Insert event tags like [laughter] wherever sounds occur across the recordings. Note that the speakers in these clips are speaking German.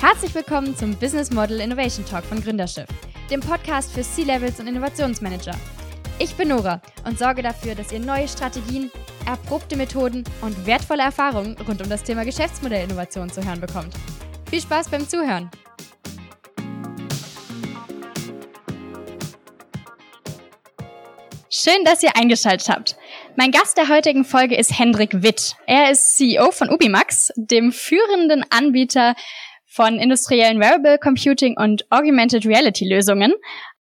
Herzlich willkommen zum Business Model Innovation Talk von Gründerschiff, dem Podcast für C-Levels und Innovationsmanager. Ich bin Nora und sorge dafür, dass ihr neue Strategien, erprobte Methoden und wertvolle Erfahrungen rund um das Thema Geschäftsmodellinnovation zu hören bekommt. Viel Spaß beim Zuhören! Schön, dass ihr eingeschaltet habt. Mein Gast der heutigen Folge ist Hendrik Witt. Er ist CEO von Ubimax, dem führenden Anbieter von industriellen Wearable Computing und Augmented Reality Lösungen.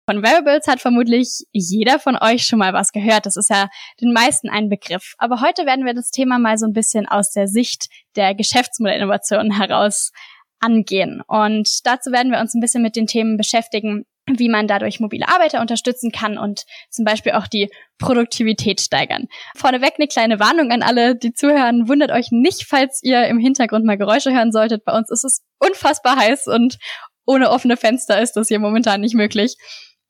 Von Wearables hat vermutlich jeder von euch schon mal was gehört. Das ist ja den meisten ein Begriff. Aber heute werden wir das Thema mal so ein bisschen aus der Sicht der Geschäftsmodellinnovation heraus angehen. Und dazu werden wir uns ein bisschen mit den Themen beschäftigen, wie man dadurch mobile Arbeiter unterstützen kann und zum Beispiel auch die Produktivität steigern. Vorneweg eine kleine Warnung an alle, die zuhören. Wundert euch nicht, falls ihr im Hintergrund mal Geräusche hören solltet. Bei uns ist es unfassbar heiß und ohne offene Fenster ist das hier momentan nicht möglich.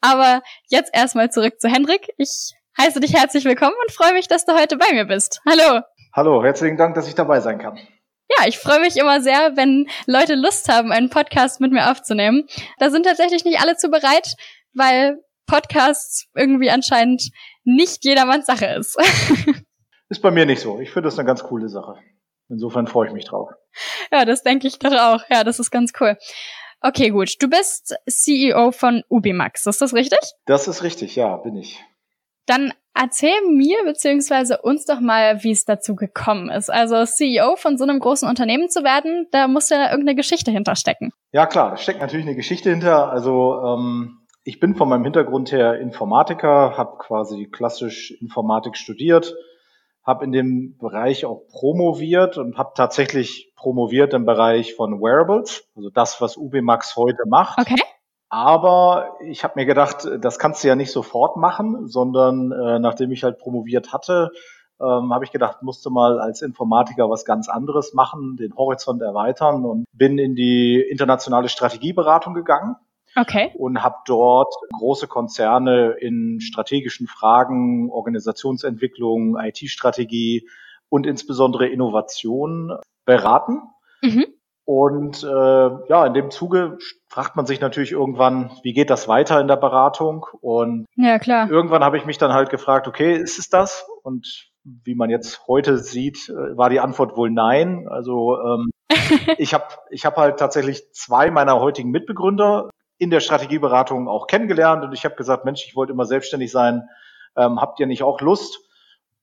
Aber jetzt erstmal zurück zu Hendrik. Ich heiße dich herzlich willkommen und freue mich, dass du heute bei mir bist. Hallo. Hallo, herzlichen Dank, dass ich dabei sein kann. Ja, ich freue mich immer sehr, wenn Leute Lust haben, einen Podcast mit mir aufzunehmen. Da sind tatsächlich nicht alle zu bereit, weil Podcasts irgendwie anscheinend nicht jedermanns Sache ist. [laughs] ist bei mir nicht so. Ich finde das eine ganz coole Sache. Insofern freue ich mich drauf. Ja, das denke ich doch auch. Ja, das ist ganz cool. Okay, gut. Du bist CEO von Ubimax, ist das richtig? Das ist richtig, ja, bin ich. Dann erzähl mir beziehungsweise uns doch mal, wie es dazu gekommen ist. Also CEO von so einem großen Unternehmen zu werden, da muss ja irgendeine Geschichte hinterstecken. Ja klar, da steckt natürlich eine Geschichte hinter. Also ähm, ich bin von meinem Hintergrund her Informatiker, habe quasi klassisch Informatik studiert, habe in dem Bereich auch promoviert und habe tatsächlich promoviert im Bereich von Wearables, also das, was UBMax heute macht. Okay. Aber ich habe mir gedacht, das kannst du ja nicht sofort machen, sondern äh, nachdem ich halt promoviert hatte, ähm, habe ich gedacht, musste mal als Informatiker was ganz anderes machen, den Horizont erweitern und bin in die internationale Strategieberatung gegangen. Okay. Und habe dort große Konzerne in strategischen Fragen, Organisationsentwicklung, IT-Strategie und insbesondere Innovation beraten. Mhm. Und äh, ja, in dem Zuge fragt man sich natürlich irgendwann, wie geht das weiter in der Beratung? Und ja, klar. irgendwann habe ich mich dann halt gefragt, okay, ist es das? Und wie man jetzt heute sieht, äh, war die Antwort wohl nein. Also ähm, [laughs] ich habe ich hab halt tatsächlich zwei meiner heutigen Mitbegründer in der Strategieberatung auch kennengelernt und ich habe gesagt, Mensch, ich wollte immer selbstständig sein. Ähm, habt ihr nicht auch Lust?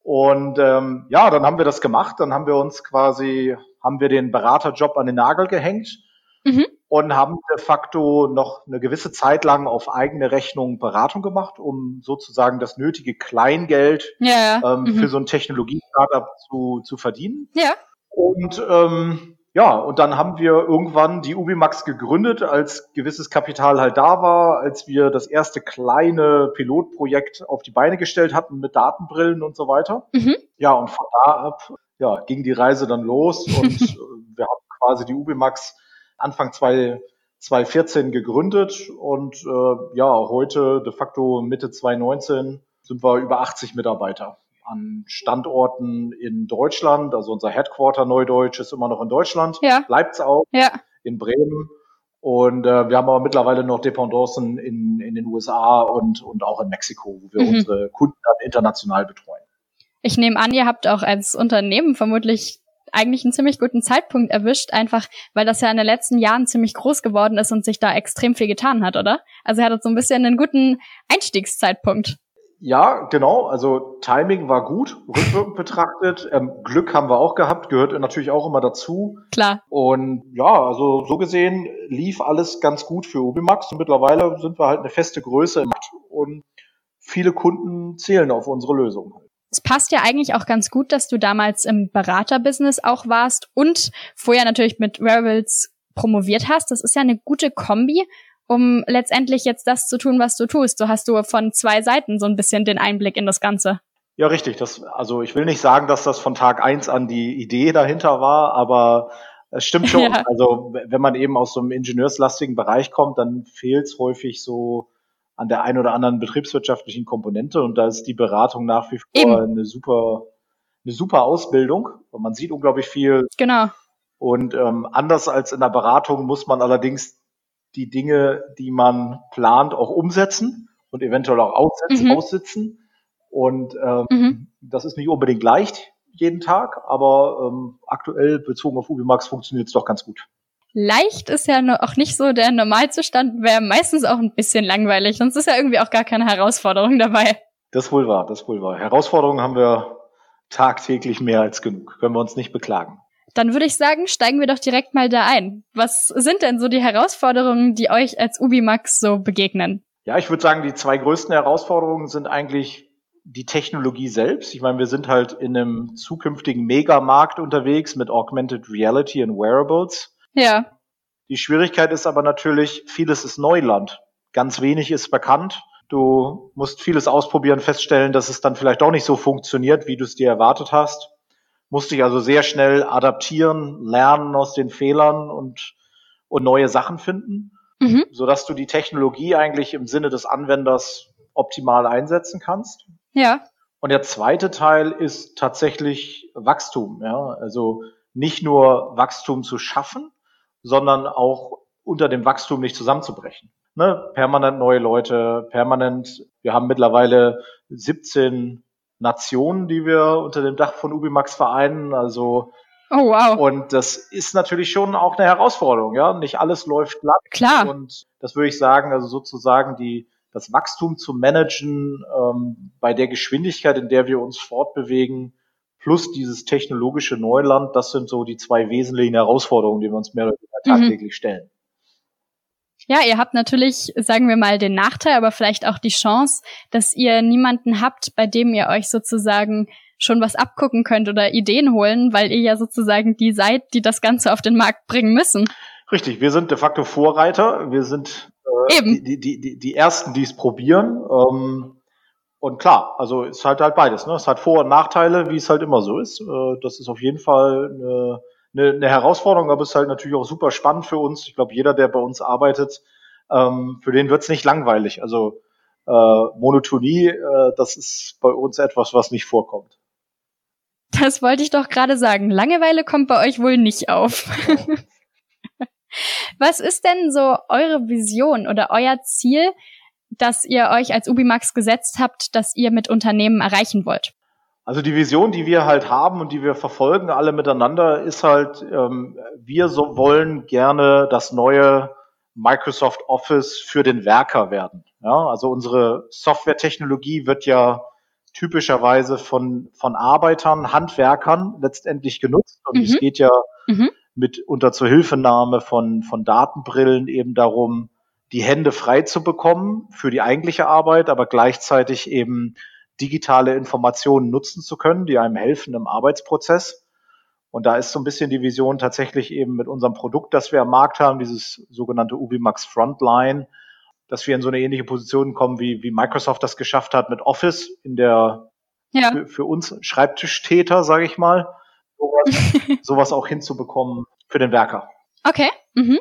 Und ähm, ja, dann haben wir das gemacht. Dann haben wir uns quasi haben wir den Beraterjob an den Nagel gehängt mhm. und haben de facto noch eine gewisse Zeit lang auf eigene Rechnung Beratung gemacht, um sozusagen das nötige Kleingeld ja, ähm, mhm. für so ein Technologie-Startup zu, zu verdienen. Ja. Und ähm, ja, und dann haben wir irgendwann die Ubimax gegründet, als gewisses Kapital halt da war, als wir das erste kleine Pilotprojekt auf die Beine gestellt hatten mit Datenbrillen und so weiter. Mhm. Ja, und von da ab ja, ging die Reise dann los [laughs] und wir haben quasi die Ubimax Anfang 2014 gegründet und äh, ja, heute de facto Mitte 2019 sind wir über 80 Mitarbeiter an Standorten in Deutschland. Also unser Headquarter Neudeutsch ist immer noch in Deutschland, ja. bleibt's auch ja. in Bremen. Und äh, wir haben aber mittlerweile noch Dependancen in, in den USA und, und auch in Mexiko, wo wir mhm. unsere Kunden dann international betreuen. Ich nehme an, ihr habt auch als Unternehmen vermutlich eigentlich einen ziemlich guten Zeitpunkt erwischt, einfach weil das ja in den letzten Jahren ziemlich groß geworden ist und sich da extrem viel getan hat, oder? Also ihr hattet so ein bisschen einen guten Einstiegszeitpunkt. Ja, genau. Also Timing war gut, rückwirkend betrachtet. Ähm, Glück haben wir auch gehabt, gehört natürlich auch immer dazu. Klar. Und ja, also so gesehen lief alles ganz gut für Ubimax und mittlerweile sind wir halt eine feste Größe im Markt und viele Kunden zählen auf unsere Lösung es passt ja eigentlich auch ganz gut, dass du damals im Beraterbusiness auch warst und vorher natürlich mit Wearables promoviert hast. Das ist ja eine gute Kombi, um letztendlich jetzt das zu tun, was du tust. So hast du von zwei Seiten so ein bisschen den Einblick in das Ganze. Ja, richtig. Das, also ich will nicht sagen, dass das von Tag eins an die Idee dahinter war, aber es stimmt schon. [laughs] Ja. Also wenn man eben aus so einem ingenieurslastigen Bereich kommt, dann fehlt es häufig so an der einen oder anderen betriebswirtschaftlichen Komponente und da ist die Beratung nach wie vor Eben. eine super eine super Ausbildung. Und man sieht unglaublich viel genau. Und ähm, anders als in der Beratung muss man allerdings die Dinge, die man plant, auch umsetzen und eventuell auch aussetzen, mhm. aussitzen. Und ähm, mhm. das ist nicht unbedingt leicht jeden Tag, aber ähm, aktuell bezogen auf Ubimax funktioniert es doch ganz gut. Leicht ist ja auch nicht so der Normalzustand, wäre meistens auch ein bisschen langweilig, sonst ist ja irgendwie auch gar keine Herausforderung dabei. Das wohl wahr, das wohl wahr. Herausforderungen haben wir tagtäglich mehr als genug. Können wir uns nicht beklagen. Dann würde ich sagen, steigen wir doch direkt mal da ein. Was sind denn so die Herausforderungen, die euch als Ubimax so begegnen? Ja, ich würde sagen, die zwei größten Herausforderungen sind eigentlich die Technologie selbst. Ich meine, wir sind halt in einem zukünftigen Megamarkt unterwegs mit Augmented Reality und Wearables. Ja. Die Schwierigkeit ist aber natürlich, vieles ist Neuland. Ganz wenig ist bekannt. Du musst vieles ausprobieren, feststellen, dass es dann vielleicht auch nicht so funktioniert, wie du es dir erwartet hast. Musst dich also sehr schnell adaptieren, lernen aus den Fehlern und, und neue Sachen finden, mhm. sodass du die Technologie eigentlich im Sinne des Anwenders optimal einsetzen kannst. Ja. Und der zweite Teil ist tatsächlich Wachstum. Ja? Also nicht nur Wachstum zu schaffen, sondern auch unter dem Wachstum nicht zusammenzubrechen ne, permanent neue Leute, permanent, wir haben mittlerweile 17 Nationen, die wir unter dem Dach von Ubimax vereinen, also Oh, wow. Und das ist natürlich schon auch eine Herausforderung, ja. Nicht alles läuft glatt. Klar. Und das würde ich sagen, also sozusagen die, das Wachstum zu managen ähm, bei der Geschwindigkeit, in der wir uns fortbewegen, plus dieses technologische Neuland, das sind so die zwei wesentlichen Herausforderungen, die wir uns mehr oder weniger mhm. tagtäglich mhm. stellen. Ja, ihr habt natürlich, sagen wir mal, den Nachteil, aber vielleicht auch die Chance, dass ihr niemanden habt, bei dem ihr euch sozusagen schon was abgucken könnt oder Ideen holen, weil ihr ja sozusagen die seid, die das Ganze auf den Markt bringen müssen. Richtig, wir sind de facto Vorreiter. Wir sind äh, Eben. Die, die, die, die Ersten, die es probieren. Ähm, und klar, also ist halt halt beides. Ne? Es hat Vor- und Nachteile, wie es halt immer so ist. Äh, das ist auf jeden Fall eine eine, eine Herausforderung, aber es ist halt natürlich auch super spannend für uns. Ich glaube, jeder, der bei uns arbeitet, ähm, für den wird es nicht langweilig. Also äh, Monotonie, äh, das ist bei uns etwas, was nicht vorkommt. Das wollte ich doch gerade sagen. Langeweile kommt bei euch wohl nicht auf. [laughs] was ist denn so eure Vision oder euer Ziel, das ihr euch als Ubimax gesetzt habt, das ihr mit Unternehmen erreichen wollt? Also die Vision, die wir halt haben und die wir verfolgen alle miteinander, ist halt, ähm, wir so wollen gerne das neue Microsoft Office für den Werker werden. Ja, also unsere Softwaretechnologie wird ja typischerweise von, von Arbeitern, Handwerkern letztendlich genutzt. Und mhm. es geht ja mhm. mit unter Zuhilfenahme von, von Datenbrillen eben darum, die Hände frei zu bekommen für die eigentliche Arbeit, aber gleichzeitig eben digitale Informationen nutzen zu können, die einem helfen im Arbeitsprozess. Und da ist so ein bisschen die Vision tatsächlich eben mit unserem Produkt, das wir am Markt haben, dieses sogenannte Ubimax Frontline, dass wir in so eine ähnliche Position kommen, wie, wie Microsoft das geschafft hat mit Office in der ja. für, für uns Schreibtischtäter, sage ich mal, sowas, [laughs] sowas auch hinzubekommen für den Werker. Okay. Mhm.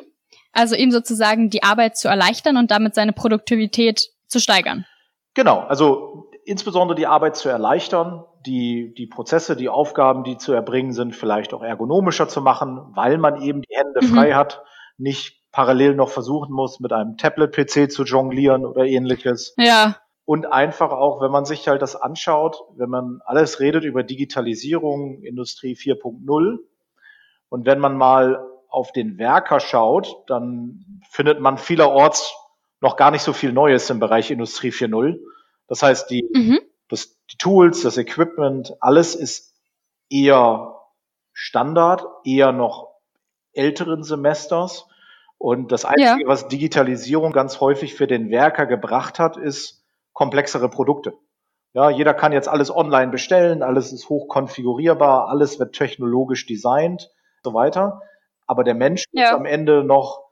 Also ihm sozusagen die Arbeit zu erleichtern und damit seine Produktivität zu steigern. Genau, also insbesondere die Arbeit zu erleichtern, die, die Prozesse, die Aufgaben, die zu erbringen sind, vielleicht auch ergonomischer zu machen, weil man eben die Hände mhm. frei hat, nicht parallel noch versuchen muss, mit einem Tablet-PC zu jonglieren oder ähnliches. Ja. Und einfach auch, wenn man sich halt das anschaut, wenn man alles redet über Digitalisierung, Industrie 4.0 und wenn man mal auf den Werker schaut, dann findet man vielerorts noch gar nicht so viel Neues im Bereich Industrie 4.0. Das heißt, die, mhm. das, die Tools, das Equipment, alles ist eher Standard, eher noch älteren Semesters. Und das Einzige, ja. was Digitalisierung ganz häufig für den Werker gebracht hat, ist komplexere Produkte. Ja, jeder kann jetzt alles online bestellen, alles ist hoch konfigurierbar, alles wird technologisch designt, so weiter. Aber der Mensch ja. muss am Ende noch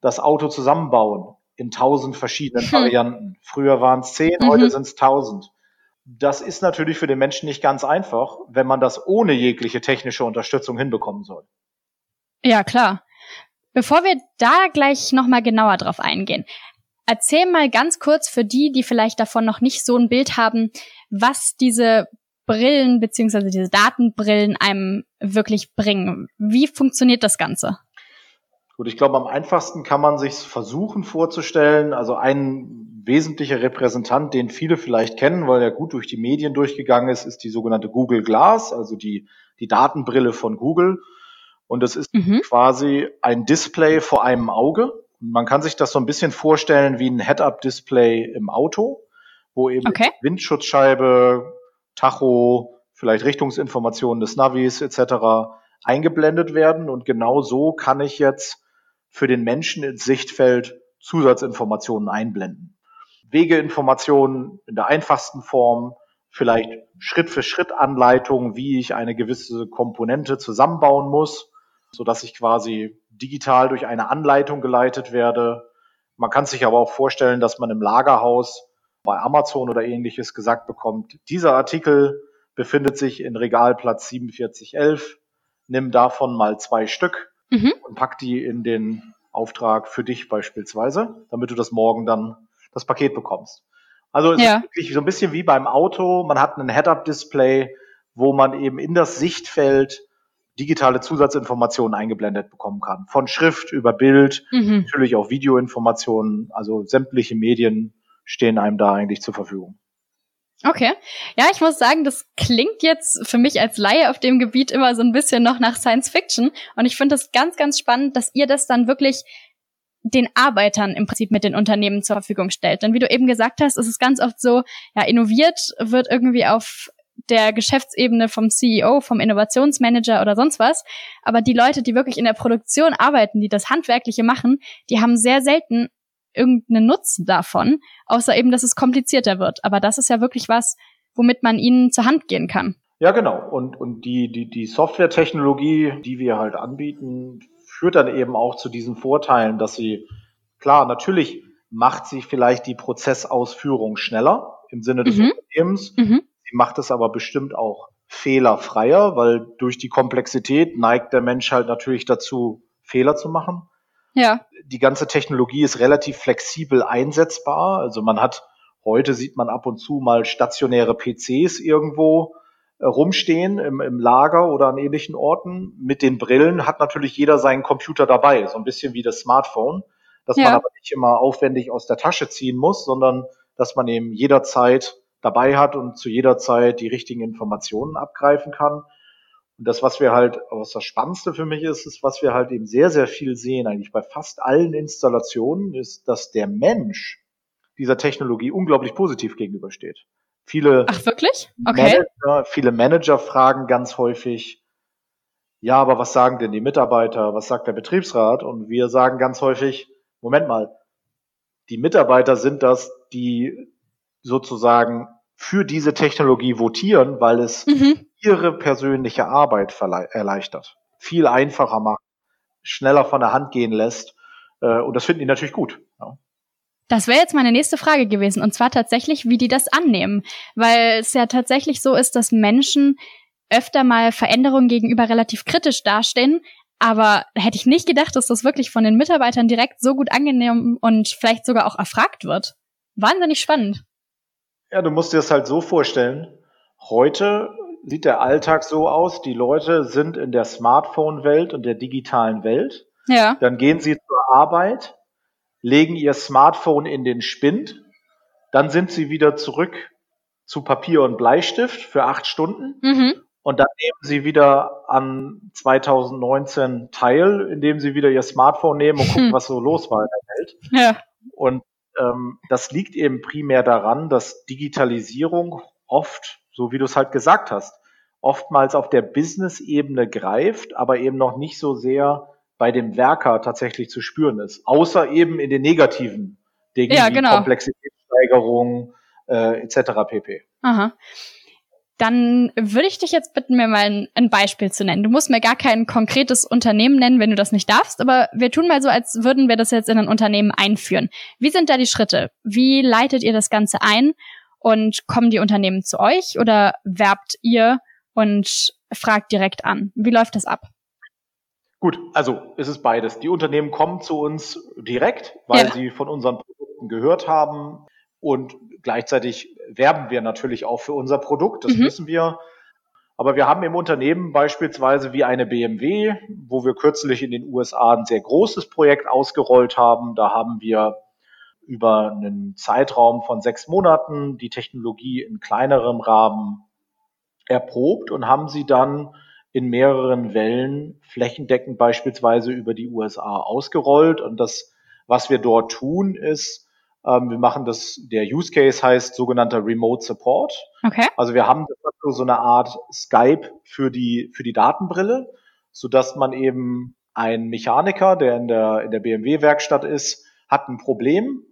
das Auto zusammenbauen in tausend verschiedenen hm. Varianten. Früher waren es zehn, mhm. heute sind es tausend. Das ist natürlich für den Menschen nicht ganz einfach, wenn man das ohne jegliche technische Unterstützung hinbekommen soll. Ja, klar. Bevor wir da gleich nochmal genauer drauf eingehen, erzähl mal ganz kurz für die, die vielleicht davon noch nicht so ein Bild haben, was diese Brillen beziehungsweise diese Datenbrillen einem wirklich bringen? Wie funktioniert das Ganze? Gut, ich glaube, am einfachsten kann man sich versuchen vorzustellen. Also ein wesentlicher Repräsentant, den viele vielleicht kennen, weil er gut durch die Medien durchgegangen ist, ist die sogenannte Google Glass, also die, die Datenbrille von Google. Und es ist mhm. quasi ein Display vor einem Auge. Man kann sich das so ein bisschen vorstellen wie ein Head-Up-Display im Auto, wo eben okay. Windschutzscheibe, Tacho, vielleicht Richtungsinformationen des Navis etc. eingeblendet werden. Und genau so kann ich jetzt für den Menschen ins Sichtfeld Zusatzinformationen einblenden. Wegeinformationen in der einfachsten Form, vielleicht Schritt für Schritt Anleitungen, wie ich eine gewisse Komponente zusammenbauen muss, so dass ich quasi digital durch eine Anleitung geleitet werde. Man kann sich aber auch vorstellen, dass man im Lagerhaus bei Amazon oder ähnliches gesagt bekommt, dieser Artikel befindet sich in Regalplatz 4711, nimm davon mal zwei Stück mhm. und pack die in den Auftrag für dich beispielsweise, damit du das morgen dann das Paket bekommst. Also es ja. ist wirklich so ein bisschen wie beim Auto. Man hat ein Head-Up-Display, wo man eben in das Sichtfeld digitale Zusatzinformationen eingeblendet bekommen kann. Von Schrift über Bild, mhm. natürlich auch Videoinformationen. Also sämtliche Medien stehen einem da eigentlich zur Verfügung. Okay. Ja, ich muss sagen, das klingt jetzt für mich als Laie auf dem Gebiet immer so ein bisschen noch nach Science Fiction. Und ich finde das ganz, ganz spannend, dass ihr das dann wirklich den Arbeitern im Prinzip mit den Unternehmen zur Verfügung stellt. Denn wie du eben gesagt hast, ist es ganz oft so, ja, innoviert wird irgendwie auf der Geschäftsebene vom CEO, vom Innovationsmanager oder sonst was. Aber die Leute, die wirklich in der Produktion arbeiten, die das Handwerkliche machen, die haben sehr selten irgendeinen Nutzen davon, außer eben, dass es komplizierter wird. Aber das ist ja wirklich was, womit man ihnen zur Hand gehen kann. Ja, genau. Und, und die, die, die Softwaretechnologie, die wir halt anbieten, führt dann eben auch zu diesen Vorteilen, dass sie, klar, natürlich macht sie vielleicht die Prozessausführung schneller im Sinne des mhm. Unternehmens. Mhm. Sie macht es aber bestimmt auch fehlerfreier, weil durch die Komplexität neigt der Mensch halt natürlich dazu, Fehler zu machen. Ja. Die ganze Technologie ist relativ flexibel einsetzbar. Also man hat, heute sieht man ab und zu mal stationäre PCs irgendwo äh, rumstehen im, im Lager oder an ähnlichen Orten. Mit den Brillen hat natürlich jeder seinen Computer dabei, so ein bisschen wie das Smartphone, dass ja. man aber nicht immer aufwendig aus der Tasche ziehen muss, sondern dass man eben jederzeit dabei hat und zu jeder Zeit die richtigen Informationen abgreifen kann. Und das, was wir halt, was das Spannendste für mich ist, ist, was wir halt eben sehr, sehr viel sehen, eigentlich bei fast allen Installationen, ist, dass der Mensch dieser Technologie unglaublich positiv gegenübersteht. Viele Ach, wirklich? Okay. Manager, viele Manager fragen ganz häufig, ja, aber was sagen denn die Mitarbeiter? Was sagt der Betriebsrat? Und wir sagen ganz häufig, Moment mal, die Mitarbeiter sind das, die sozusagen für diese Technologie votieren, weil es mhm ihre persönliche Arbeit erleichtert, viel einfacher macht, schneller von der Hand gehen lässt. Äh, und das finden die natürlich gut. Ja. Das wäre jetzt meine nächste Frage gewesen, und zwar tatsächlich, wie die das annehmen. Weil es ja tatsächlich so ist, dass Menschen öfter mal Veränderungen gegenüber relativ kritisch dastehen. Aber hätte ich nicht gedacht, dass das wirklich von den Mitarbeitern direkt so gut angenommen und vielleicht sogar auch erfragt wird. Wahnsinnig spannend. Ja, du musst dir das halt so vorstellen. Heute sieht der Alltag so aus, die Leute sind in der Smartphone-Welt und der digitalen Welt. Ja. Dann gehen sie zur Arbeit, legen ihr Smartphone in den Spind, dann sind sie wieder zurück zu Papier und Bleistift für acht Stunden. Mhm. Und dann nehmen sie wieder an 2019 teil, indem sie wieder ihr Smartphone nehmen und gucken, hm. was so los war in der Welt. Ja. Und das liegt eben primär daran, dass Digitalisierung oft so wie du es halt gesagt hast, oftmals auf der Business-Ebene greift, aber eben noch nicht so sehr bei dem Werker tatsächlich zu spüren ist. Außer eben in den negativen Dingen ja, genau. wie Komplexitätssteigerung äh, etc. pp. Aha. Dann würde ich dich jetzt bitten, mir mal ein, ein, Beispiel zu nennen. Du musst mir gar kein konkretes Unternehmen nennen, wenn du das nicht darfst, aber wir tun mal so, als würden wir das jetzt in ein Unternehmen einführen. Wie sind da die Schritte? Wie leitet ihr das Ganze ein? Und kommen die Unternehmen zu euch oder werbt ihr und fragt direkt an? Wie läuft das ab? Gut, also es ist beides. Die Unternehmen kommen zu uns direkt, weil ja. sie von unseren Produkten gehört haben. Und gleichzeitig werben wir natürlich auch für unser Produkt, das mhm. wissen wir. Aber wir haben im Unternehmen beispielsweise wie eine BMW, wo wir kürzlich in den USA ein sehr großes Projekt ausgerollt haben. Da haben wir über einen Zeitraum von sechs Monaten die Technologie in kleinerem Rahmen erprobt und haben sie dann in mehreren Wellen flächendeckend beispielsweise über die USA ausgerollt. Und das, was wir dort tun, ist, wir machen das, der Use Case heißt sogenannter Remote Support. Okay. Also wir haben so eine Art Skype für die, für die Datenbrille, so dass man eben ein Mechaniker, der in der, in der BMW-Werkstatt ist, hat ein Problem,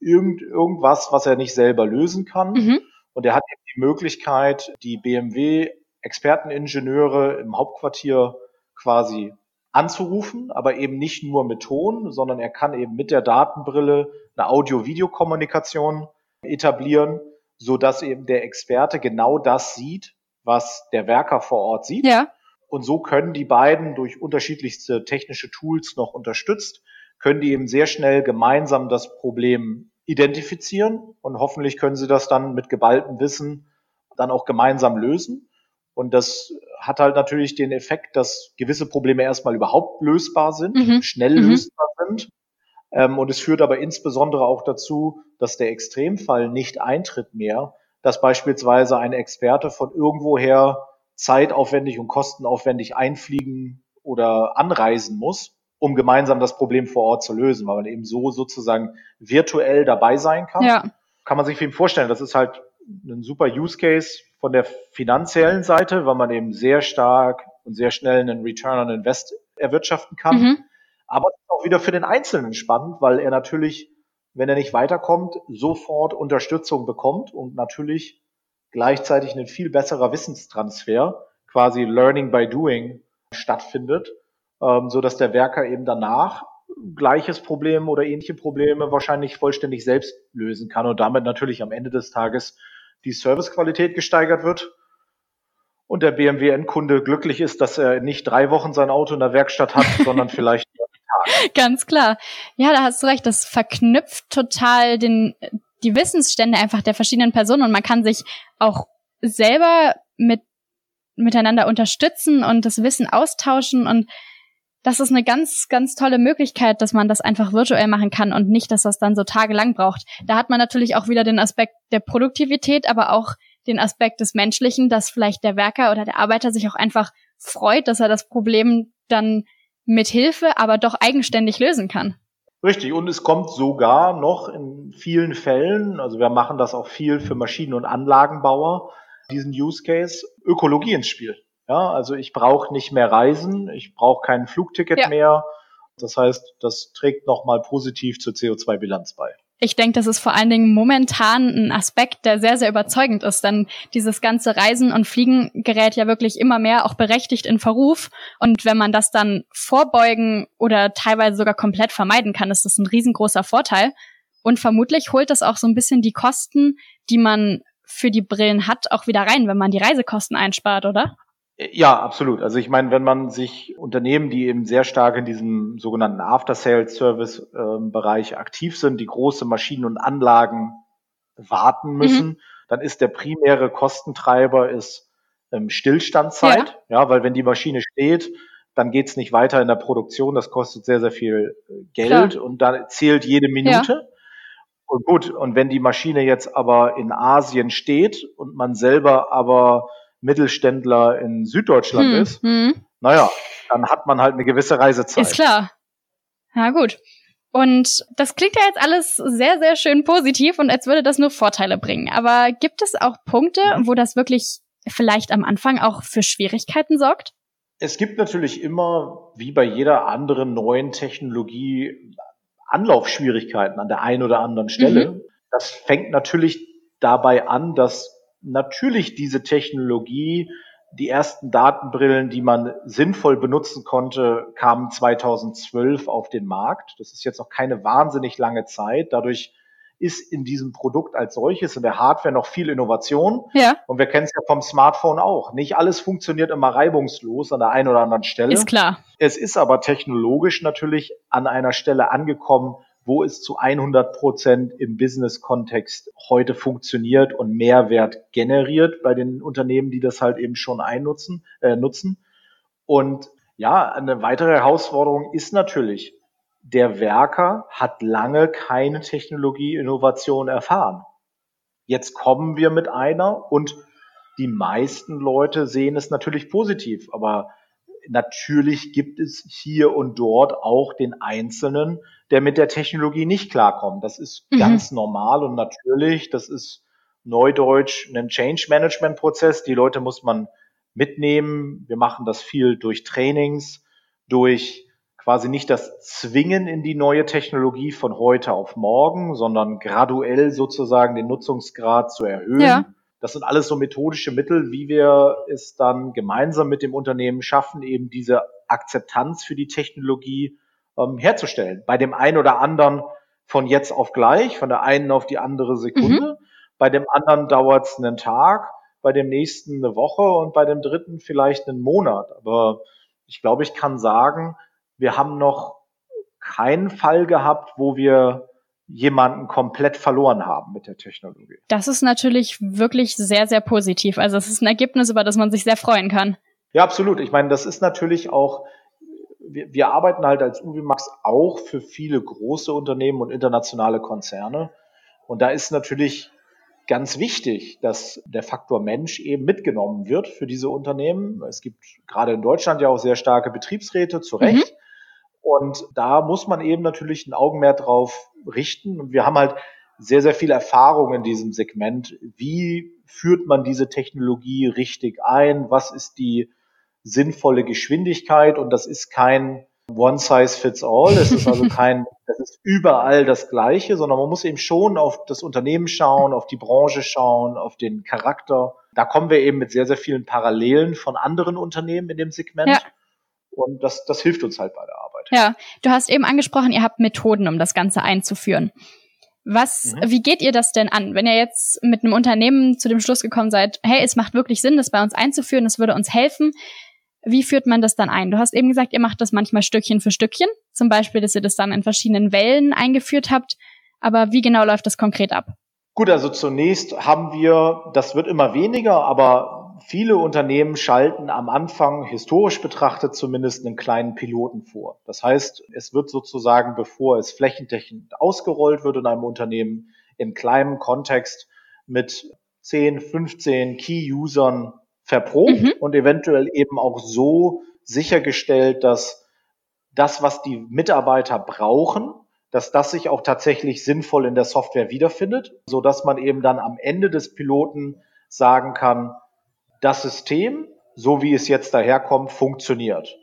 irgend, irgendwas, was er nicht selber lösen kann. Mhm. Und er hat eben die Möglichkeit, die BMW Experteningenieure im Hauptquartier quasi anzurufen, aber eben nicht nur mit Ton, sondern er kann eben mit der Datenbrille eine Audio-Video-Kommunikation etablieren, so dass eben der Experte genau das sieht, was der Werker vor Ort sieht. Ja. Und so können die beiden durch unterschiedlichste technische Tools noch unterstützt, können die eben sehr schnell gemeinsam das Problem identifizieren und hoffentlich können sie das dann mit geballtem Wissen dann auch gemeinsam lösen. Und das hat halt natürlich den Effekt, dass gewisse Probleme erstmal überhaupt lösbar sind, mhm. schnell mhm. lösbar sind. Ähm, und es führt aber insbesondere auch dazu, dass der Extremfall nicht eintritt mehr, dass beispielsweise ein Experte von irgendwoher zeitaufwendig und kostenaufwendig einfliegen oder anreisen muss, um gemeinsam das Problem vor Ort zu lösen, weil man eben so sozusagen virtuell dabei sein kann. Ja. Kann man sich viel vorstellen. Das ist halt ein super Use Case von der finanziellen Seite, weil man eben sehr stark und sehr schnell einen Return on Invest erwirtschaften kann. Mhm. Aber auch wieder für den Einzelnen spannend, weil er natürlich, wenn er nicht weiterkommt, sofort Unterstützung bekommt und natürlich gleichzeitig ein viel besserer Wissenstransfer, quasi Learning by Doing, stattfindet, ähm, so dass der Werker eben danach gleiches Problem oder ähnliche Probleme wahrscheinlich vollständig selbst lösen kann und damit natürlich am Ende des Tages die Servicequalität gesteigert wird und der BMW-Endkunde glücklich ist, dass er nicht drei Wochen sein Auto in der Werkstatt hat, [laughs] sondern vielleicht Tag. Ganz klar. Ja, da hast du recht. Das verknüpft total den, die Wissensstände einfach der verschiedenen Personen und man kann sich auch selber mit, miteinander unterstützen und das Wissen austauschen und das ist eine ganz, ganz tolle Möglichkeit, dass man das einfach virtuell machen kann und nicht, dass das dann so tagelang braucht. Da hat man natürlich auch wieder den Aspekt der Produktivität, aber auch den Aspekt des Menschlichen, dass vielleicht der Werker oder der Arbeiter sich auch einfach freut, dass er das Problem dann mit Hilfe, aber doch eigenständig lösen kann. Richtig, und es kommt sogar noch in vielen Fällen, also wir machen das auch viel für Maschinen- und Anlagenbauer, diesen Use Case, Ökologie ins Spiel. Ja, also ich brauche nicht mehr reisen, ich brauche kein Flugticket ja. mehr. Das heißt, das trägt nochmal positiv zur CO2-Bilanz bei. Ich denke, das ist vor allen Dingen momentan ein Aspekt, der sehr, sehr überzeugend ist, denn dieses ganze Reisen und Fliegen gerät ja wirklich immer mehr auch berechtigt in Verruf. Und wenn man das dann vorbeugen oder teilweise sogar komplett vermeiden kann, ist das ein riesengroßer Vorteil. Und vermutlich holt das auch so ein bisschen die Kosten, die man für die Brillen hat, auch wieder rein, wenn man die Reisekosten einspart, oder? Ja, absolut. Also ich meine, wenn man sich Unternehmen, die eben sehr stark in diesem sogenannten After-Sales-Service-Bereich ähm, aktiv sind, die große Maschinen und Anlagen warten mhm. müssen, mhm. dann ist der primäre Kostentreiber ist ähm, Stillstandzeit. Ja. ja, weil wenn die Maschine steht, dann geht's nicht weiter in der Produktion. Das kostet sehr, sehr viel äh, Geld Klar. und dann zählt jede Minute. Ja. Und gut, und wenn die Maschine jetzt aber in Asien steht und man selber aber Mittelständler in Süddeutschland hm, ist, hm. naja, dann hat man halt eine gewisse Reisezeit. Ist klar. Ja, gut. Und das klingt ja jetzt alles sehr, sehr schön positiv und als würde das nur Vorteile bringen. Aber gibt es auch Punkte, wo das wirklich vielleicht am Anfang auch für Schwierigkeiten sorgt? Es gibt natürlich immer, wie bei jeder anderen neuen Technologie, Anlaufschwierigkeiten an der einen oder anderen Stelle. Mhm. Das fängt natürlich dabei an, dass natürlich diese Technologie, die ersten Datenbrillen, die man sinnvoll benutzen konnte, kamen 2012 auf den Markt. Das ist jetzt noch keine wahnsinnig lange Zeit. Dadurch ist in diesem Produkt als solches in der Hardware noch viel Innovation. Ja. Und wir kennen es ja vom Smartphone auch. Nicht alles funktioniert immer reibungslos an der einen oder anderen Stelle. Ist klar. Es ist aber technologisch natürlich an einer Stelle angekommen, wo es zu 100 Prozent im Business-Kontext heute funktioniert und Mehrwert generiert bei den Unternehmen, die das halt eben schon einnutzen, äh, nutzen. Und ja, eine weitere Herausforderung ist natürlich, der Werker hat lange keine Technologieinnovation erfahren. Jetzt kommen wir mit einer und die meisten Leute sehen es natürlich positiv, aber natürlich gibt es hier und dort auch den Einzelnen, der mit der Technologie nicht klarkommt. Das ist mhm. ganz normal und natürlich. Das ist neudeutsch ein Change Management Prozess. Die Leute muss man mitnehmen. Wir machen das viel durch Trainings, durch quasi nicht das Zwingen in die neue Technologie von heute auf morgen, sondern graduell sozusagen den Nutzungsgrad zu erhöhen. Ja. Das sind alles so methodische Mittel, wie wir es dann gemeinsam mit dem Unternehmen schaffen, eben diese Akzeptanz für die Technologie ähm, herzustellen. Bei dem einen oder anderen von jetzt auf gleich, von der einen auf die andere Sekunde. Mhm. Bei dem anderen dauert es einen Tag, bei dem nächsten eine Woche und bei dem dritten vielleicht einen Monat. Aber ich glaube, ich kann sagen, wir haben noch keinen Fall gehabt, wo wir jemanden komplett verloren haben mit der Technologie. Das ist natürlich wirklich sehr, sehr positiv. Also es ist ein Ergebnis, über das man sich sehr freuen kann. Ja, absolut. Ich meine, das ist natürlich auch, wir, wir arbeiten halt als Ubimax auch für viele große Unternehmen und internationale Konzerne. Und da ist natürlich ganz wichtig, dass der Faktor Mensch eben mitgenommen wird für diese Unternehmen. Es gibt gerade in Deutschland ja auch sehr starke Betriebsräte, zu Recht. Mhm. Und da muss man eben natürlich ein Augenmerk drauf richten. Und wir haben halt sehr, sehr viel Erfahrung in diesem Segment. Wie führt man diese Technologie richtig ein? Was ist die sinnvolle Geschwindigkeit? Und das ist kein One Size Fits All. Es ist also [laughs] kein, das ist überall das Gleiche, sondern man muss eben schon auf das Unternehmen schauen, auf die Branche schauen, auf den Charakter. Da kommen wir eben mit sehr, sehr vielen Parallelen von anderen Unternehmen in dem Segment. Ja. Und das, das hilft uns halt bei der Arbeit. Ja, du hast eben angesprochen, ihr habt Methoden, um das Ganze einzuführen. Was, mhm. wie geht ihr das denn an? Wenn ihr jetzt mit einem Unternehmen zu dem Schluss gekommen seid, hey, es macht wirklich Sinn, das bei uns einzuführen, das würde uns helfen. Wie führt man das dann ein? Du hast eben gesagt, ihr macht das manchmal Stückchen für Stückchen. Zum Beispiel, dass ihr das dann in verschiedenen Wellen eingeführt habt. Aber wie genau läuft das konkret ab? Gut, also zunächst haben wir, das wird immer weniger, aber viele Unternehmen schalten am Anfang, historisch betrachtet zumindest, einen kleinen Piloten vor. Das heißt, es wird sozusagen, bevor es flächendeckend ausgerollt wird in einem Unternehmen, in kleinem Kontext mit 10, 15 Key-Usern verprobt mhm. und eventuell eben auch so sichergestellt, dass das, was die Mitarbeiter brauchen, dass das sich auch tatsächlich sinnvoll in der Software wiederfindet, so dass man eben dann am Ende des Piloten sagen kann, das System, so wie es jetzt daherkommt, funktioniert.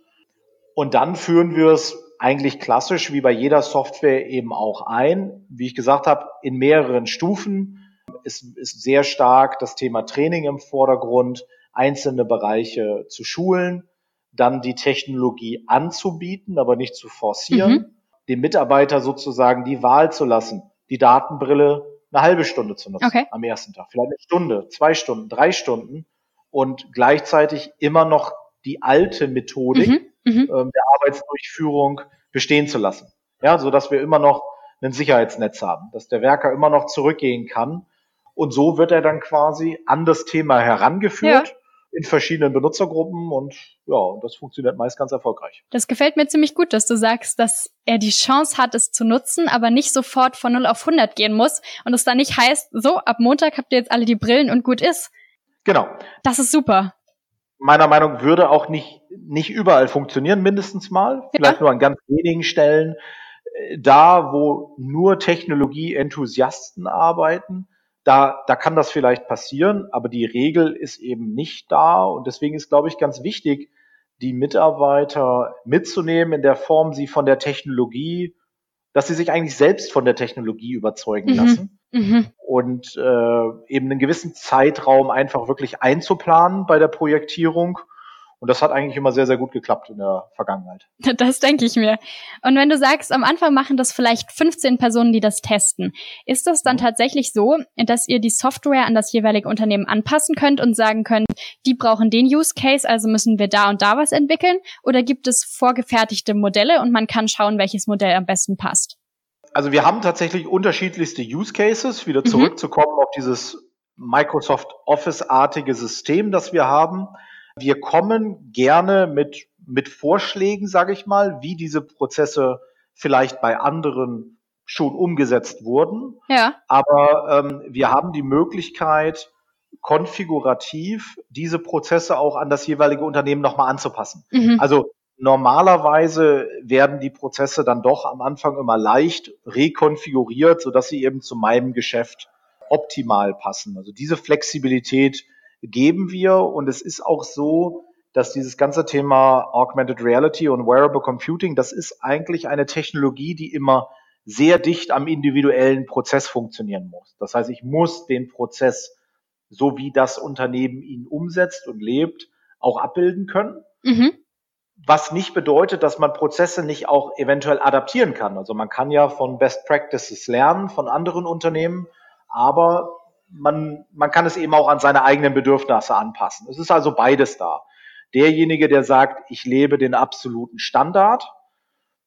Und dann führen wir es eigentlich klassisch wie bei jeder Software eben auch ein. Wie ich gesagt habe, in mehreren Stufen. Es ist sehr stark das Thema Training im Vordergrund, einzelne Bereiche zu schulen, dann die Technologie anzubieten, aber nicht zu forcieren, mhm. dem Mitarbeiter sozusagen die Wahl zu lassen, die Datenbrille eine halbe Stunde zu nutzen okay. am ersten Tag, vielleicht eine Stunde, zwei Stunden, drei Stunden und gleichzeitig immer noch die alte Methodik mhm, mhm, ähm, der Arbeitsdurchführung bestehen zu lassen. Ja, so dass wir immer noch ein Sicherheitsnetz haben, dass der Werker immer noch zurückgehen kann. Und so wird er dann quasi an das Thema herangeführt. Ja. In verschiedenen Benutzergruppen und ja, das funktioniert meist ganz erfolgreich. Das gefällt mir ziemlich gut, dass du sagst, dass er die Chance hat, es zu nutzen, aber nicht sofort von 0 auf 100 gehen muss und es dann nicht heißt, so, ab Montag habt ihr jetzt alle die Brillen und gut ist, Genau. Das ist super. Meiner Meinung nach würde auch nicht, nicht überall funktionieren, mindestens mal. Vielleicht ja. nur an ganz wenigen Stellen. Äh, da, wo nur Technologie-Enthusiasten arbeiten, da, da kann das vielleicht passieren, aber die Regel ist eben nicht da. Und deswegen ist, glaube ich, ganz wichtig, die Mitarbeiter mitzunehmen in der Form, sie von der Technologie, dass sie sich eigentlich selbst von der Technologie überzeugen mhm. lassen Mhm. Und äh, eben einen gewissen Zeitraum einfach wirklich einzuplanen bei der Projektierung. Und das hat eigentlich immer sehr, sehr gut geklappt in der Vergangenheit. [laughs] Das denke ich mir. Und wenn du sagst, am Anfang machen das vielleicht 15 Personen, die das testen, ist das dann tatsächlich so, dass ihr die Software an das jeweilige Unternehmen anpassen könnt und sagen könnt, die brauchen den Use Case, also müssen wir da und da was entwickeln? Oder gibt es vorgefertigte Modelle und man kann schauen, welches Modell am besten passt? Also wir haben tatsächlich unterschiedlichste Use Cases, wieder mhm. zurückzukommen mhm. auf dieses Microsoft Office-artige System, das wir haben. Wir kommen gerne mit, mit Vorschlägen, sage ich mal, wie diese Prozesse vielleicht bei anderen schon umgesetzt wurden. Ja. Aber ähm, wir haben die Möglichkeit, konfigurativ diese Prozesse auch an das jeweilige Unternehmen nochmal anzupassen. Mhm. Also normalerweise werden die Prozesse dann doch am Anfang immer leicht rekonfiguriert, sodass sie eben zu meinem Geschäft optimal passen. Also diese Flexibilität geben wir und es ist auch so, dass dieses ganze Thema Augmented Reality und Wearable Computing, das ist eigentlich eine Technologie, die immer sehr dicht am individuellen Prozess funktionieren muss. Das heißt, ich muss den Prozess, so wie das Unternehmen ihn umsetzt und lebt, auch abbilden können. Mhm. Was nicht bedeutet, dass man Prozesse nicht auch eventuell adaptieren kann. Also man kann ja von Best Practices lernen von anderen Unternehmen, aber man, man kann es eben auch an seine eigenen Bedürfnisse anpassen. Es ist also beides da. Derjenige, der sagt, ich lebe den absoluten Standard,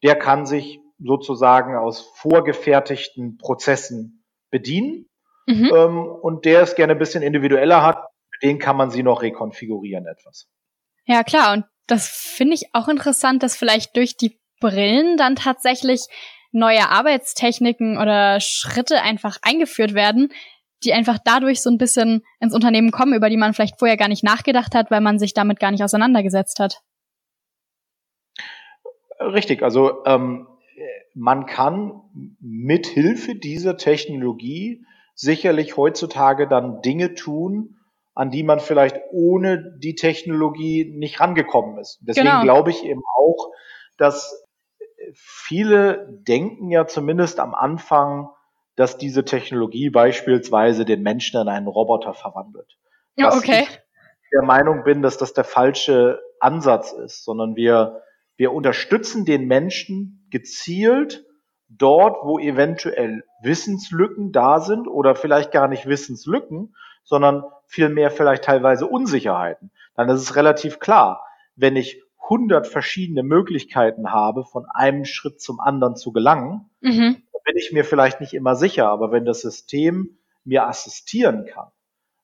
der kann sich sozusagen aus vorgefertigten Prozessen bedienen. Mhm. Ähm, und der es gerne ein bisschen individueller hat, den kann man sie noch rekonfigurieren etwas. Ja, klar. Und das finde ich auch interessant, dass vielleicht durch die Brillen dann tatsächlich neue Arbeitstechniken oder Schritte einfach eingeführt werden, die einfach dadurch so ein bisschen ins Unternehmen kommen, über die man vielleicht vorher gar nicht nachgedacht hat, weil man sich damit gar nicht auseinandergesetzt hat. Richtig, also ähm, man kann mit Hilfe dieser Technologie sicherlich heutzutage dann Dinge tun, an die man vielleicht ohne die Technologie nicht rangekommen ist. Deswegen genau. glaube ich eben auch, dass viele denken ja zumindest am Anfang, dass diese Technologie beispielsweise den Menschen in einen Roboter verwandelt. Ja, okay. Ich der Meinung bin, dass das der falsche Ansatz ist, sondern wir, wir unterstützen den Menschen gezielt dort, wo eventuell Wissenslücken da sind oder vielleicht gar nicht Wissenslücken, sondern vielmehr vielleicht teilweise Unsicherheiten. Dann ist es relativ klar, wenn ich 100 verschiedene Möglichkeiten habe, von einem Schritt zum anderen zu gelangen, mhm. bin ich mir vielleicht nicht immer sicher. Aber wenn das System mir assistieren kann,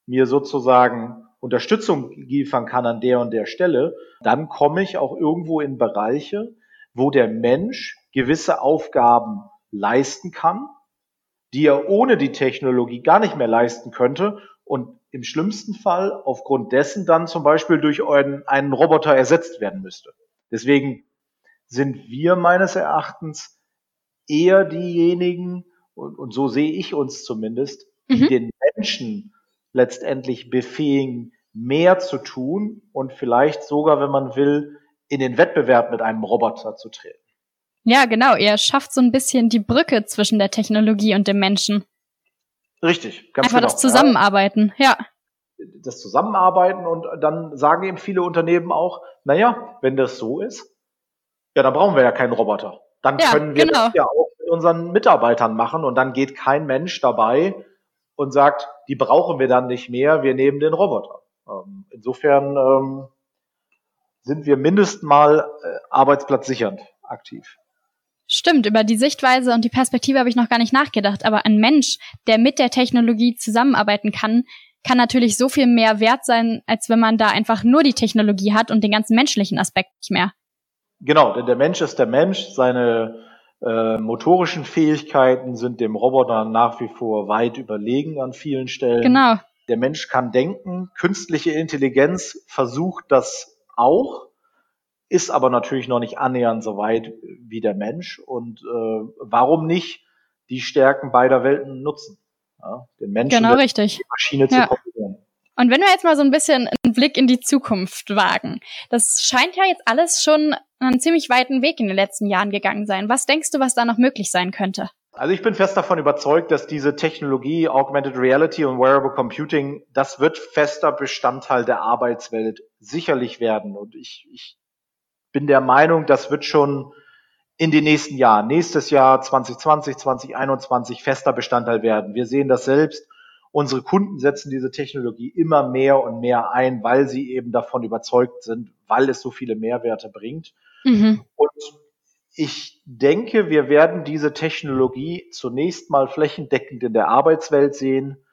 mir sozusagen Unterstützung liefern kann an der und der Stelle, dann komme ich auch irgendwo in Bereiche, wo der Mensch gewisse Aufgaben leisten kann, die er ohne die Technologie gar nicht mehr leisten könnte und im schlimmsten Fall aufgrund dessen dann zum Beispiel durch einen, einen Roboter ersetzt werden müsste. Deswegen sind wir meines Erachtens eher diejenigen, und, und so sehe ich uns zumindest, die mhm. den Menschen letztendlich befähigen, mehr zu tun und vielleicht sogar, wenn man will, in den Wettbewerb mit einem Roboter zu treten. Ja, genau. Er schafft so ein bisschen die Brücke zwischen der Technologie und dem Menschen. Richtig, ganz Einfach genau. das Zusammenarbeiten, ja. Das Zusammenarbeiten und dann sagen eben viele Unternehmen auch, naja, wenn das so ist, ja, dann brauchen wir ja keinen Roboter. Dann ja, können wir genau. das ja auch mit unseren Mitarbeitern machen und dann geht kein Mensch dabei und sagt, die brauchen wir dann nicht mehr, wir nehmen den Roboter. Ähm, insofern ähm, sind wir mindestens mal äh, arbeitsplatzsichernd aktiv. Stimmt, über die Sichtweise und die Perspektive habe ich noch gar nicht nachgedacht. Aber ein Mensch, der mit der Technologie zusammenarbeiten kann, kann natürlich so viel mehr wert sein, als wenn man da einfach nur die Technologie hat und den ganzen menschlichen Aspekt nicht mehr. Genau, denn der Mensch ist der Mensch. Seine äh, motorischen Fähigkeiten sind dem Roboter nach wie vor weit überlegen an vielen Stellen. Genau. Der Mensch kann denken. Künstliche Intelligenz versucht das auch ist aber natürlich noch nicht annähernd so weit wie der Mensch. Und äh, warum nicht die Stärken beider Welten nutzen? Ja, den Menschen genau, richtig. die Maschine ja. zu kombinieren. Und wenn wir jetzt mal so ein bisschen einen Blick in die Zukunft wagen, das scheint ja jetzt alles schon einen ziemlich weiten Weg in den letzten Jahren gegangen sein. Was denkst du, was da noch möglich sein könnte? Also ich bin fest davon überzeugt, dass diese Technologie, Augmented Reality und Wearable Computing, das wird fester Bestandteil der Arbeitswelt sicherlich werden. Und ich, ich bin der Meinung, das wird schon in den nächsten Jahren, nächstes Jahr 2020, 2021 fester Bestandteil werden. Wir sehen das selbst. Unsere Kunden setzen diese Technologie immer mehr und mehr ein, weil sie eben davon überzeugt sind, weil es so viele Mehrwerte bringt. Mhm. Und ich denke, wir werden diese Technologie zunächst mal flächendeckend in der Arbeitswelt sehen,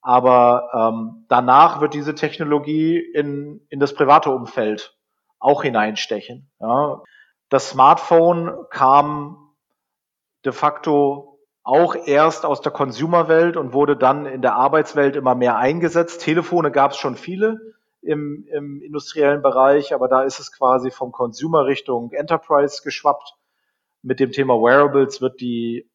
aber ähm, danach wird diese Technologie in, in das private Umfeld auch hineinstechen. Ja. Das Smartphone kam de facto auch erst aus der Consumerwelt und wurde dann in der Arbeitswelt immer mehr eingesetzt. Telefone gab es schon viele im, im industriellen Bereich, aber da ist es quasi vom Consumer Richtung Enterprise geschwappt. Mit dem Thema Wearables wird die,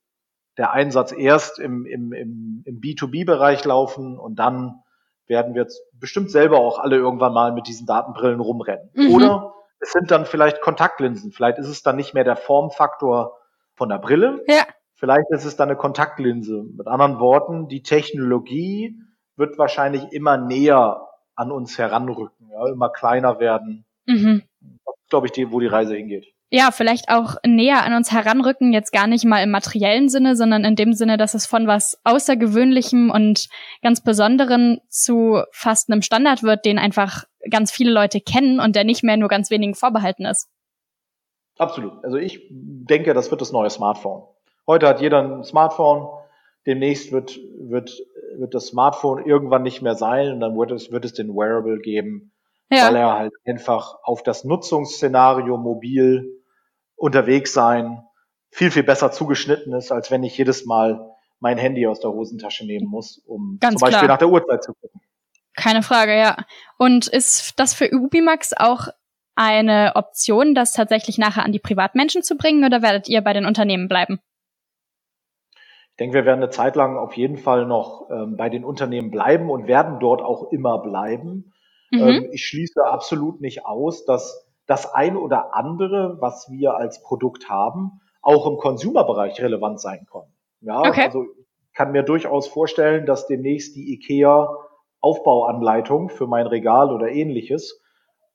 der Einsatz erst im, im, im, im B2B-Bereich laufen und dann werden wir jetzt bestimmt selber auch alle irgendwann mal mit diesen Datenbrillen rumrennen. Mhm. Oder es sind dann vielleicht Kontaktlinsen. Vielleicht ist es dann nicht mehr der Formfaktor von der Brille. Ja. Vielleicht ist es dann eine Kontaktlinse. Mit anderen Worten, die Technologie wird wahrscheinlich immer näher an uns heranrücken, ja, immer kleiner werden. Mhm. Das ist, glaube ich, die, wo die Reise hingeht. Ja, vielleicht auch näher an uns heranrücken, jetzt gar nicht mal im materiellen Sinne, sondern in dem Sinne, dass es von was Außergewöhnlichem und ganz Besonderen zu fast einem Standard wird, den einfach ganz viele Leute kennen und der nicht mehr nur ganz wenigen vorbehalten ist. Absolut. Also ich denke, das wird das neue Smartphone. Heute hat jeder ein Smartphone. Demnächst wird, wird wird das Smartphone irgendwann nicht mehr sein und dann wird es, wird es den Wearable geben, ja. weil er halt einfach auf das Nutzungsszenario mobil unterwegs sein viel, viel besser zugeschnitten ist, als wenn ich jedes Mal mein Handy aus der Hosentasche nehmen muss, um Ganz zum Beispiel klar. nach der Uhrzeit zu gucken. Keine Frage, ja. Und ist das für Ubimax auch eine Option, das tatsächlich nachher an die Privatmenschen zu bringen oder werdet ihr bei den Unternehmen bleiben? Ich denke, wir werden eine Zeit lang auf jeden Fall noch ähm, bei den Unternehmen bleiben und werden dort auch immer bleiben. Mhm. Ähm, ich schließe absolut nicht aus, dass das ein oder andere, was wir als Produkt haben, auch im Consumer-Bereich relevant sein kann. Ja, okay. also ich kann mir durchaus vorstellen, dass demnächst die IKEA Aufbauanleitung für mein Regal oder ähnliches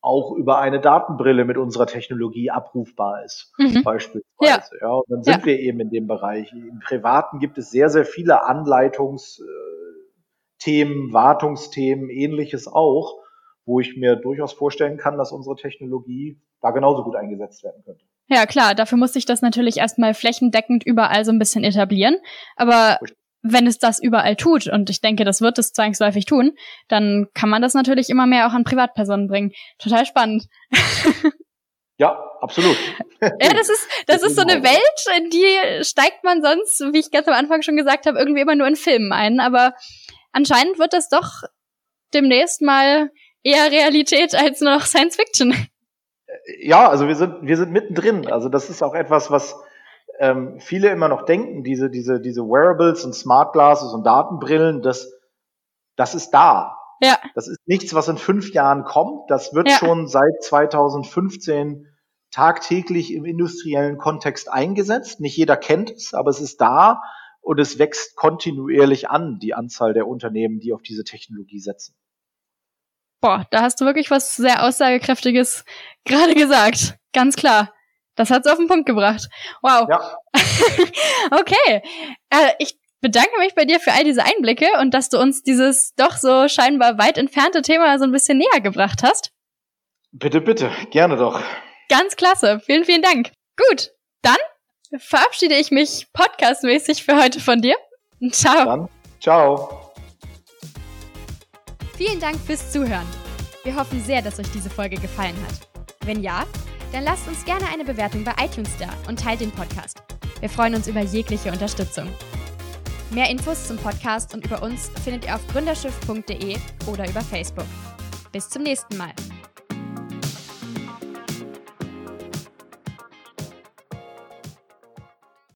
auch über eine Datenbrille mit unserer Technologie abrufbar ist, mhm. beispielsweise. Ja. ja. Und dann sind ja. wir eben in dem Bereich. Im Privaten gibt es sehr, sehr viele Anleitungsthemen, Wartungsthemen, ähnliches auch, wo ich mir durchaus vorstellen kann, dass unsere Technologie da genauso gut eingesetzt werden könnte. Ja, klar, dafür muss ich das natürlich erstmal flächendeckend überall so ein bisschen etablieren. Aber Richtig wenn es das überall tut, und ich denke, das wird es zwangsläufig tun, dann kann man das natürlich immer mehr auch an Privatpersonen bringen. Total spannend. [laughs] Ja, absolut. ja, das ist, das ist so eine Welt, in die steigt man sonst, wie ich ganz am Anfang schon gesagt habe, irgendwie immer nur in Filmen ein. Aber anscheinend wird das doch demnächst mal eher Realität als noch Science Fiction. Ja, also wir sind, wir sind mittendrin. Also das ist auch etwas, was, ähm, viele immer noch denken, diese, diese, diese Wearables und Smart Glasses und Datenbrillen, das, das ist da. Ja. Das ist nichts, was in fünf Jahren kommt. Das wird ja. schon seit 2015 tagtäglich im industriellen Kontext eingesetzt. Nicht jeder kennt es, aber es ist da und es wächst kontinuierlich an, die Anzahl der Unternehmen, die auf diese Technologie setzen. Boah, da hast du wirklich was sehr Aussagekräftiges gerade gesagt. Ganz klar. Das hat's auf den Punkt gebracht. Wow. Ja. [laughs] okay. Äh, ich bedanke mich bei dir für all diese Einblicke und dass du uns dieses doch so scheinbar weit entfernte Thema so ein bisschen näher gebracht hast. Bitte, bitte. Gerne doch. Ganz klasse. Vielen, vielen Dank. Gut. Dann verabschiede ich mich podcastmäßig für heute von dir. Ciao. Dann, ciao. Vielen Dank fürs Zuhören. Wir hoffen sehr, dass euch diese Folge gefallen hat. Wenn ja, dann lasst uns gerne eine Bewertung bei iTunes da und teilt den Podcast. Wir freuen uns über jegliche Unterstützung. Mehr Infos zum Podcast und über uns findet ihr auf gründerschiff.de oder über Facebook. Bis zum nächsten Mal.